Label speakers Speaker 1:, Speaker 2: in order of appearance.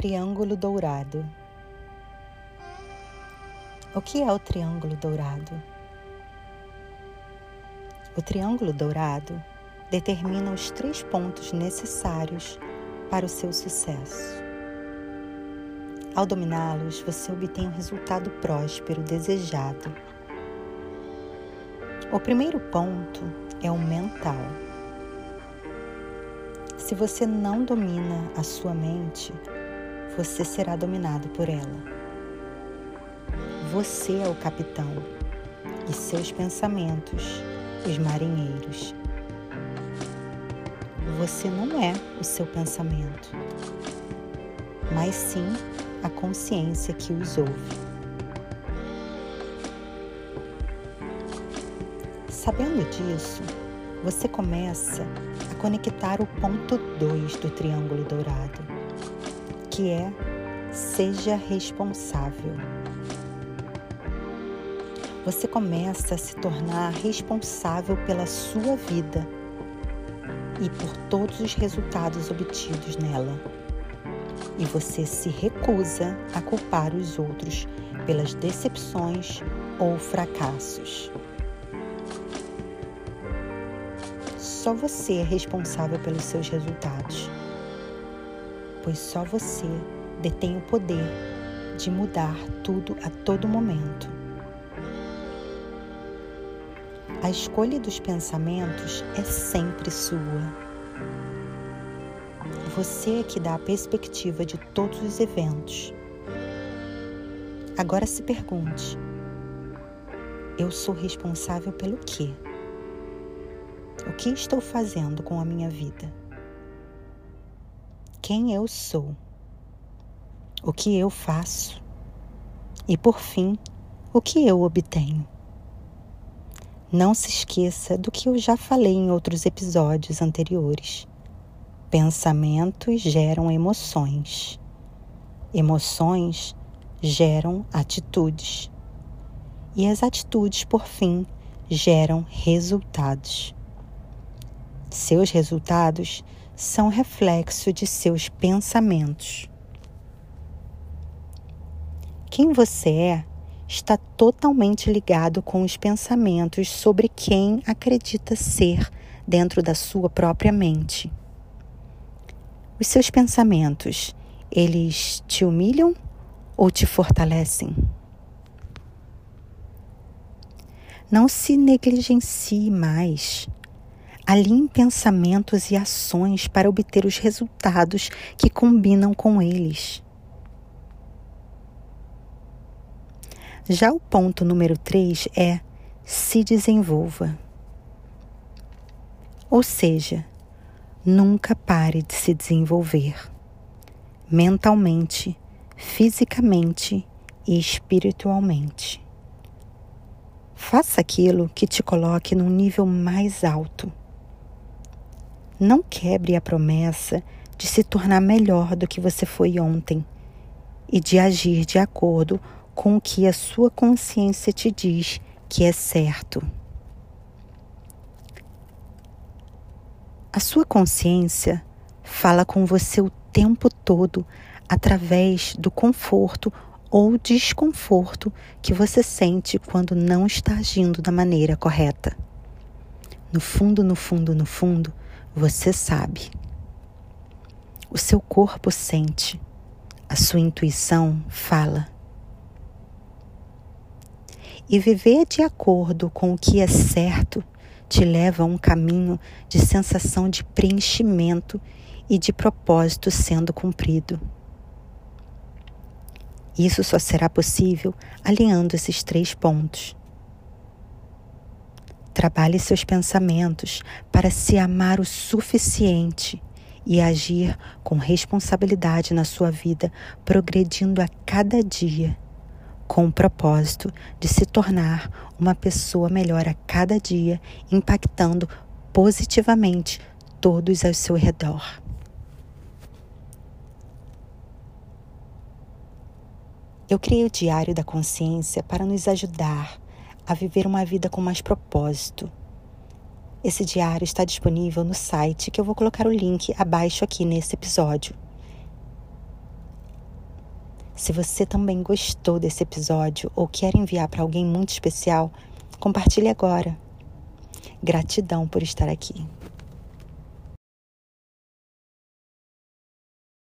Speaker 1: Triângulo dourado. O que é o triângulo dourado? O triângulo dourado determina os três pontos necessários para o seu sucesso. Ao dominá-los, você obtém o um resultado próspero desejado. O primeiro ponto é o mental. Se você não domina a sua mente, você será dominado por ela. Você é o capitão e seus pensamentos, os marinheiros. Você não é o seu pensamento, mas sim a consciência que os ouve. Sabendo disso, você começa a conectar o ponto 2 do triângulo dourado que é seja responsável. Você começa a se tornar responsável pela sua vida e por todos os resultados obtidos nela. E você se recusa a culpar os outros pelas decepções ou fracassos. Só você é responsável pelos seus resultados pois só você detém o poder de mudar tudo a todo momento. A escolha dos pensamentos é sempre sua. Você é que dá a perspectiva de todos os eventos. Agora se pergunte: eu sou responsável pelo quê? O que estou fazendo com a minha vida? Quem eu sou, o que eu faço e, por fim, o que eu obtenho. Não se esqueça do que eu já falei em outros episódios anteriores. Pensamentos geram emoções. Emoções geram atitudes. E as atitudes, por fim, geram resultados. Seus resultados são reflexo de seus pensamentos. Quem você é está totalmente ligado com os pensamentos sobre quem acredita ser dentro da sua própria mente. Os seus pensamentos, eles te humilham ou te fortalecem? Não se negligencie mais Alinhe pensamentos e ações para obter os resultados que combinam com eles. Já o ponto número 3 é se desenvolva. Ou seja, nunca pare de se desenvolver mentalmente, fisicamente e espiritualmente. Faça aquilo que te coloque num nível mais alto. Não quebre a promessa de se tornar melhor do que você foi ontem e de agir de acordo com o que a sua consciência te diz que é certo. A sua consciência fala com você o tempo todo através do conforto ou desconforto que você sente quando não está agindo da maneira correta. No fundo, no fundo, no fundo, você sabe. O seu corpo sente, a sua intuição fala. E viver de acordo com o que é certo te leva a um caminho de sensação de preenchimento e de propósito sendo cumprido. Isso só será possível alinhando esses três pontos. Trabalhe seus pensamentos para se amar o suficiente e agir com responsabilidade na sua vida, progredindo a cada dia, com o propósito de se tornar uma pessoa melhor a cada dia, impactando positivamente todos ao seu redor. Eu criei o Diário da Consciência para nos ajudar a viver uma vida com mais propósito. Esse diário está disponível no site que eu vou colocar o link abaixo aqui nesse episódio. Se você também gostou desse episódio ou quer enviar para alguém muito especial, compartilhe agora. Gratidão por estar aqui.